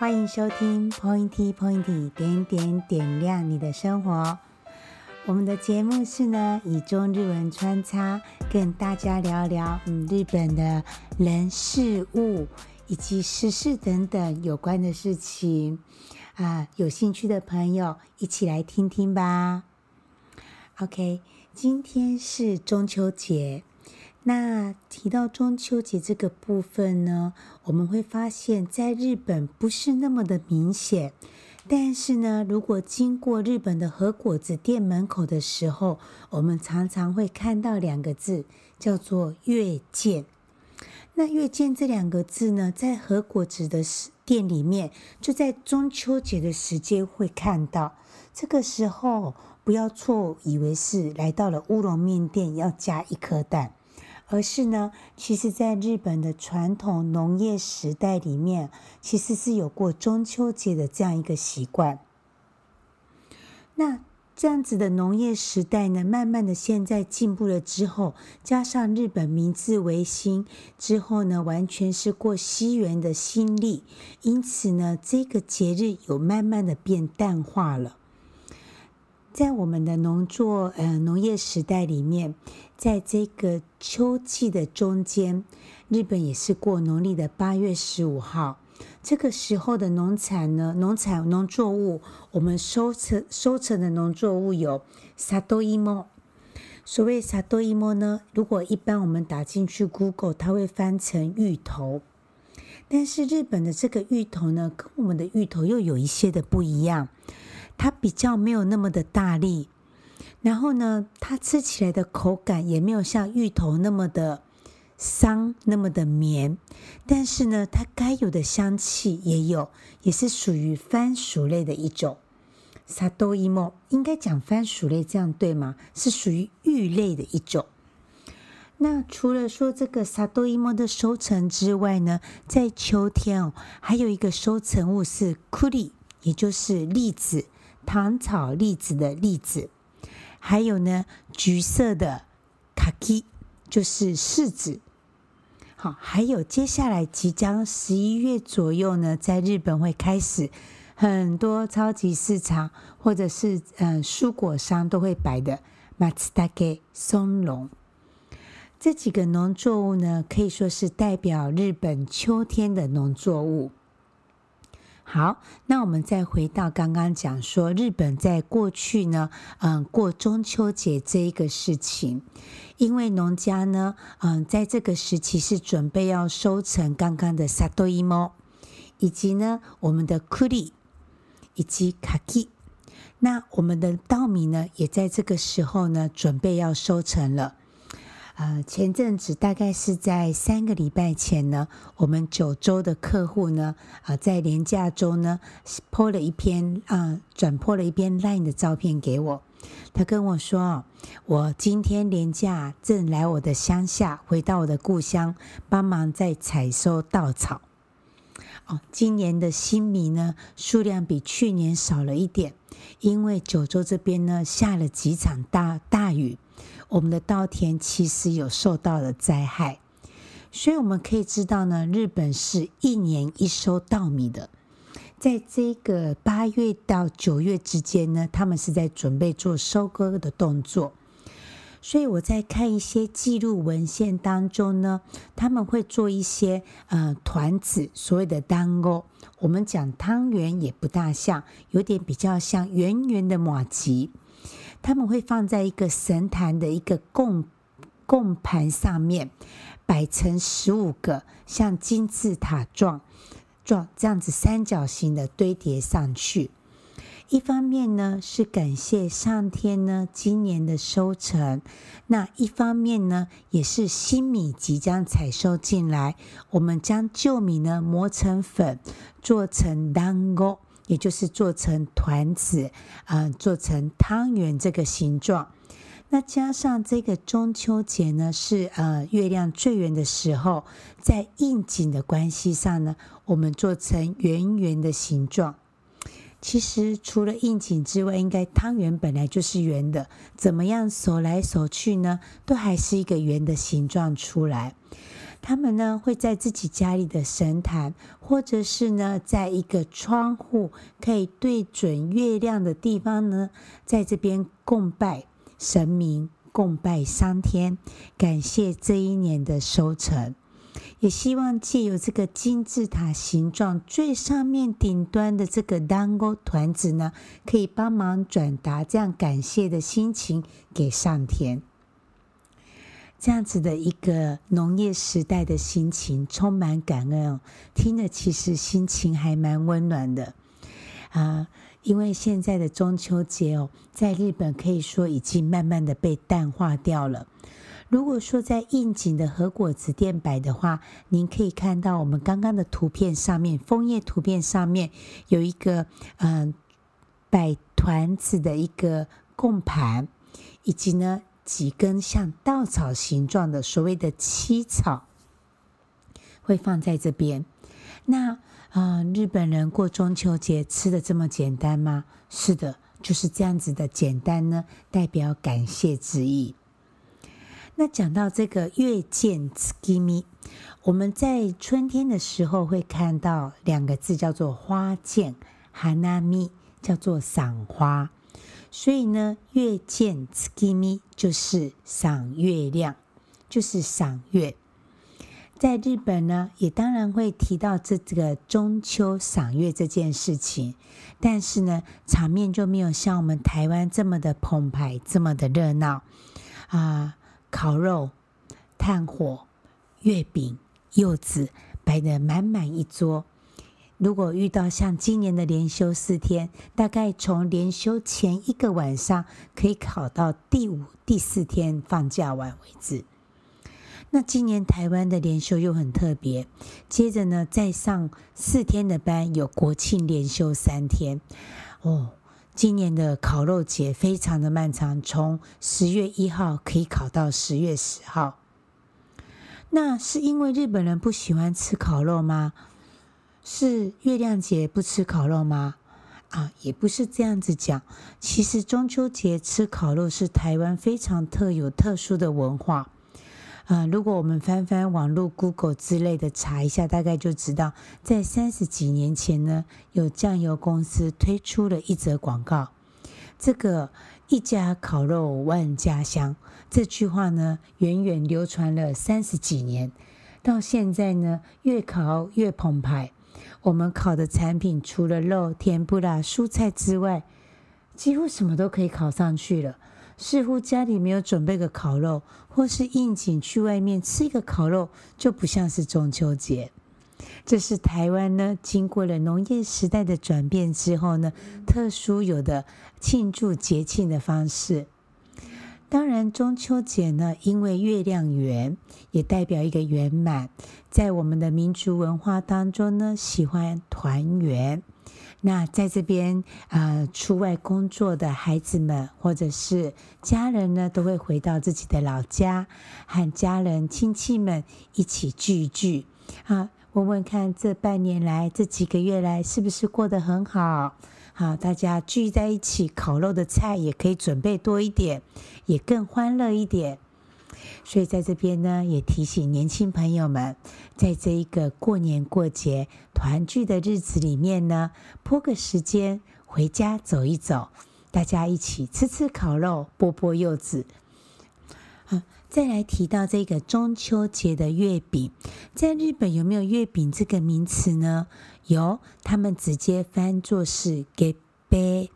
欢迎收听 Pointy Pointy 点点点亮你的生活。我们的节目是呢，以中日文穿插，跟大家聊聊嗯日本的人事物以及时事等等有关的事情啊。有兴趣的朋友一起来听听吧。OK，今天是中秋节。那提到中秋节这个部分呢，我们会发现，在日本不是那么的明显。但是呢，如果经过日本的和果子店门口的时候，我们常常会看到两个字，叫做“月见”。那“月见”这两个字呢，在和果子的店里面，就在中秋节的时间会看到。这个时候，不要错以为是来到了乌龙面店要加一颗蛋。而是呢，其实，在日本的传统农业时代里面，其实是有过中秋节的这样一个习惯。那这样子的农业时代呢，慢慢的现在进步了之后，加上日本明治维新之后呢，完全是过西元的新历，因此呢，这个节日有慢慢的变淡化了。在我们的农作呃农业时代里面，在这个秋季的中间，日本也是过农历的八月十五号。这个时候的农产呢，农产农作物，我们收成收成的农作物有さといも。所谓さといも呢，如果一般我们打进去 Google，它会翻成芋头。但是日本的这个芋头呢，跟我们的芋头又有一些的不一样。 它比较没有那么的大粒，然后呢，它吃起来的口感也没有像芋头那么的香，那么的绵，但是呢，它该有的香气也有，也是属于番薯类的一种。さといも应该讲番薯类，这样对吗？是属于芋类的一种。那除了说这个さといも的收成之外呢，在秋天哦，还有一个收成物是栗，也就是栗子。 糖炒栗子的栗子，还有呢，橘色的卡基就是柿子。好，还有接下来即将十一月左右呢，在日本会开始很多超级市场或者是嗯、蔬果商都会摆的松茸松茸。这几个农作物呢，可以说是代表日本秋天的农作物。好，那我们再回到刚刚讲说，日本在过去呢，嗯，过中秋节这一个事情，因为农家呢，嗯，在这个时期是准备要收成刚刚的さといも，以及呢，我们的栗，以及かき，那我们的稻米呢，也在这个时候呢，准备要收成了。 呃，前阵子大概是在三个礼拜前呢，我们九州的客户呢，啊、在连假中呢，po 了一篇啊，转 po 了一篇 LINE 的照片给我。他跟我说，我今天连假正来我的乡下，回到我的故乡，帮忙在采收稻草。哦，今年的新米呢，数量比去年少了一点，因为九州这边呢，下了几场大大雨。我们的稻田其实有受到了灾害，所以我们可以知道呢，日本是一年一收稻米的。在这个八月到九月之间呢，他们是在准备做收割的动作。所以我在看一些记录文献当中呢，他们会做一些呃团子，所谓的団子。我们讲汤圆也不大像，有点比较像圆圆的马吉。他们会放在一个神坛的一个供供盘上面，摆成十五个像金字塔状状这样子三角形的堆叠上去。一方面呢是感谢上天呢今年的收成，那一方面呢也是新米即将采收进来，我们将旧米呢磨成粉，做成蛋糕。也就是做成团子，啊、做成汤圆这个形状。那加上这个中秋节呢，是呃月亮最圆的时候，在应景的关系上呢，我们做成圆圆的形状。其实除了应景之外，应该汤圆本来就是圆的，怎么样手来手去呢，都还是一个圆的形状出来。他们呢会在自己家里的神坛，或者是呢在一个窗户可以对准月亮的地方呢，在这边供拜神明，供拜上天，感谢这一年的收成。也希望借由这个金字塔形状最上面顶端的这个団子团子呢，可以帮忙转达这样感谢的心情给上天。这样子的一个农业时代的心情，充满感恩哦。听了其实心情还蛮温暖的啊，因为现在的中秋节哦，在日本可以说已经慢慢的被淡化掉了。如果说在应景的和果子店摆的话，您可以看到我们刚刚的图片上面，枫叶图片上面有一个嗯摆团子的一个供盘，以及呢几根像稻草形状的所谓的七草，会放在这边。那啊、嗯，日本人过中秋节吃的这么简单吗？是的，就是这样子的简单呢，代表感谢之意。那讲到这个月见月见，我们在春天的时候会看到两个字叫做花见，哈娜咪叫做赏花，所以呢，月见月见就是赏月亮，就是赏月。在日本呢，也当然会提到这这个中秋赏月这件事情，但是呢，场面就没有像我们台湾这么的澎湃，这么的热闹啊。烤肉、炭火、月饼、柚子摆得满满一桌。如果遇到像今年的连休四天，大概从连休前一个晚上可以考到第五、第四天放假完为止。那今年台湾的连休又很特别，接着呢再上四天的班，有国庆连休三天哦。今年的烤肉节非常的漫长，从十月一号可以烤到十月十号。那是因为日本人不喜欢吃烤肉吗？是月亮节不吃烤肉吗？啊，也不是这样子讲。其实中秋节吃烤肉是台湾非常特有、特殊的文化。啊，如果我们翻翻网络、Google 之类的查一下，大概就知道，在三十几年前呢，有酱油公司推出了一则广告。这个“一家烤肉万家香”这句话呢，远远流传了三十几年，到现在呢，越烤越澎湃。我们烤的产品除了肉、甜不辣、蔬菜之外，几乎什么都可以烤上去了。似乎家里没有准备个烤肉，或是应景去外面吃一个烤肉，就不像是中秋节。这是台湾呢，经过了农业时代的转变之后呢，特殊有的庆祝节庆的方式。当然，中秋节呢，因为月亮圆，也代表一个圆满。在我们的民族文化当中呢，喜欢团圆。那在这边啊、出外工作的孩子们或者是家人呢，都会回到自己的老家，和家人亲戚们一起聚一聚。啊，问问看，这半年来，这几个月来，是不是过得很好？好，大家聚在一起，烤肉的菜也可以准备多一点，也更欢乐一点。所以在这边呢，也提醒年轻朋友们，在这一个过年过节团聚的日子里面呢，拨个时间回家走一走，大家一起吃吃烤肉，剥剥柚子。啊，再来提到这个中秋节的月饼，在日本有没有月饼这个名词呢？有，他们直接翻作是月饼。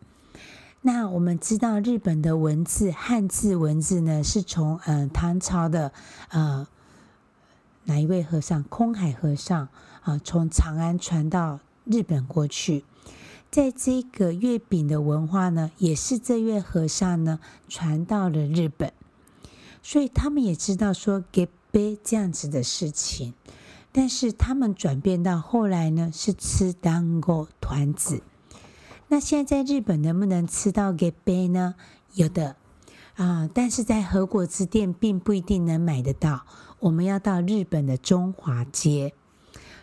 那我们知道日本的文字汉字文字呢，是从呃唐朝的呃哪一位和尚？空海和尚啊、从长安传到日本过去，在这个月饼的文化呢，也是这位和尚呢传到了日本，所以他们也知道说月饼这样子的事情，但是他们转变到后来呢，是吃団子团子。那现在在日本能不能吃到月饼呢？有的啊，但是在和果子店并不一定能买得到。我们要到日本的中华街。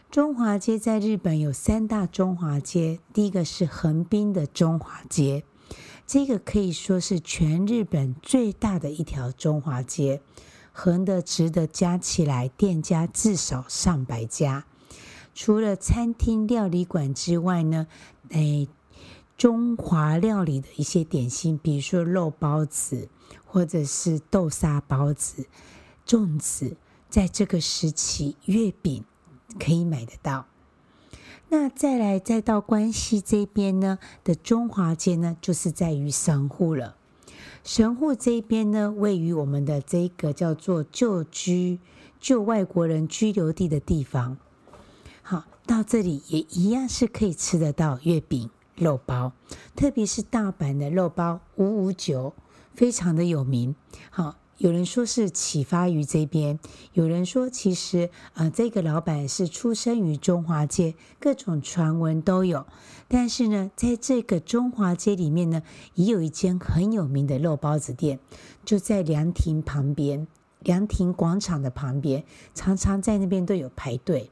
中华街在日本有三大中华街，第一个是横滨的中华街，这个可以说是全日本最大的一条中华街。横的、直的加起来，店家至少上百家。除了餐厅料理馆之外呢，诶，中华料理的一些点心，比如说肉包子，或者是豆沙包子、粽子，在这个时期，月饼可以买得到。那再来，再到关西这边呢的中华街呢，就是在于神户了。神户这边呢，位于我们的这个叫做旧居、旧外国人居留地的地方。好，到这里也一样是可以吃得到月饼、肉包，特别是大阪的肉包五五九，非常的有名。好。有人说是启发于这边，有人说其实呃这个老板是出生于中华街，各种传闻都有。但是呢，在这个中华街里面呢，也有一间很有名的肉包子店，就在凉亭旁边，凉亭广场的旁边，常常在那边都有排队。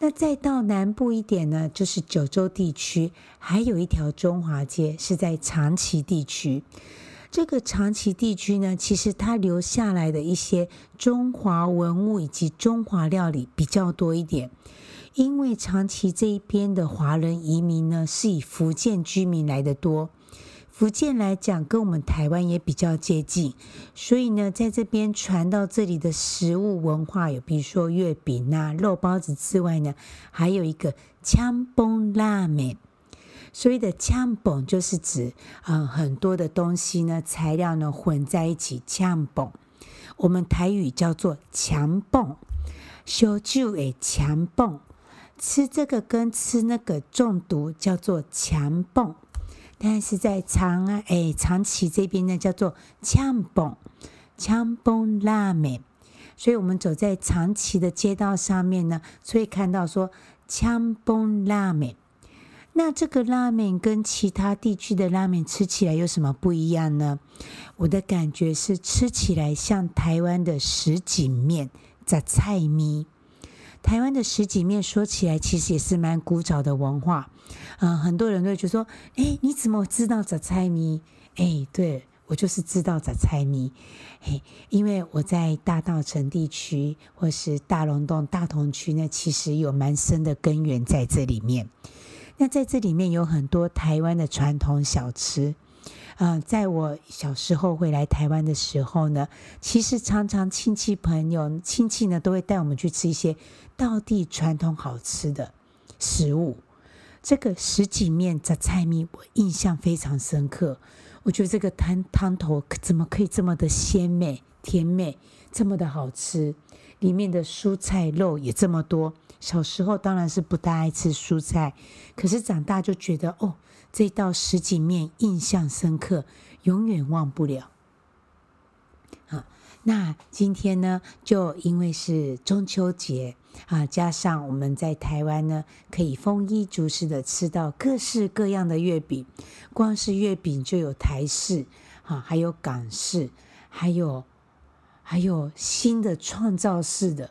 那再到南部一点呢，就是九州地区，还有一条中华街是在长崎地区。这个长崎地区呢，其实它留下来的一些中华文物以及中华料理比较多一点。因为长崎这一边的华人移民呢，是以福建居民来的多。福建来讲，跟我们台湾也比较接近，所以呢，在这边传到这里的食物文化有，比如说月饼啊、肉包子之外呢，还有一个枪崩拉面。所谓的呛蹦就是指，嗯，很多的东西呢，材料呢混在一起呛蹦。我们台语叫做强蹦，烧酒诶强蹦，吃这个跟吃那个中毒叫做强蹦。但是在长安诶长崎这边呢叫做呛蹦，呛蹦拉面。所以我们走在长崎的街道上面呢，所以看到说呛蹦拉面。那这个拉面跟其他地区的拉面吃起来有什么不一样呢？我的感觉是吃起来像台湾的什锦面、杂菜米。台湾的什锦面说起来其实也是蛮古早的文化，嗯、很多人都会觉得说，哎，你怎么知道杂菜米？哎，对，我就是知道杂菜米，嘿，因为我在大稻埕地区或是大龙洞、大同区呢，其实有蛮深的根源在这里面。那在这里面有很多台湾的传统小吃，嗯、在我小时候回来台湾的时候呢，其实常常亲戚朋友亲戚呢都会带我们去吃一些道地传统好吃的食物。这个十几面杂菜米，我印象非常深刻。我觉得这个汤汤头怎么可以这么的鲜美甜美，这么的好吃，里面的蔬菜肉也这么多。小时候当然是不大爱吃蔬菜，可是长大就觉得哦，这道什锦面印象深刻，永远忘不了。好，那今天呢，就因为是中秋节啊，加上我们在台湾呢，可以丰衣足食的吃到各式各样的月饼，光是月饼就有台式啊，还有港式，还有还有新的创造式的。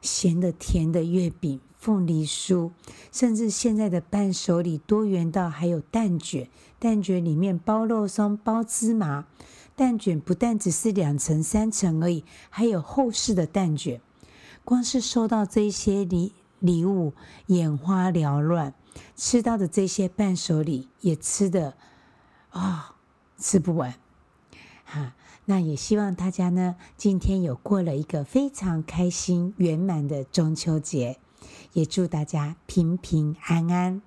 咸的、甜的月饼、凤梨酥，甚至现在的伴手礼多元到还有蛋卷，蛋卷里面包肉松、包芝麻。蛋卷不但只是两层、三层而已，还有厚实的蛋卷。光是收到这些礼礼物，眼花缭乱；吃到的这些伴手礼，也吃得啊、吃不完。哈。那也希望大家呢，今天有过了一个非常开心圆满的中秋节，也祝大家平平安安。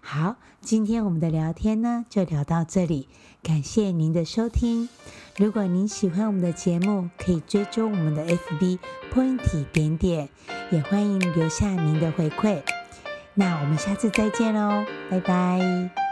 好，今天我们的聊天呢就聊到这里，感谢您的收听。如果您喜欢我们的节目，可以追踪我们的 FB Point 点点，也欢迎留下您的回馈。那我们下次再见喽，拜拜。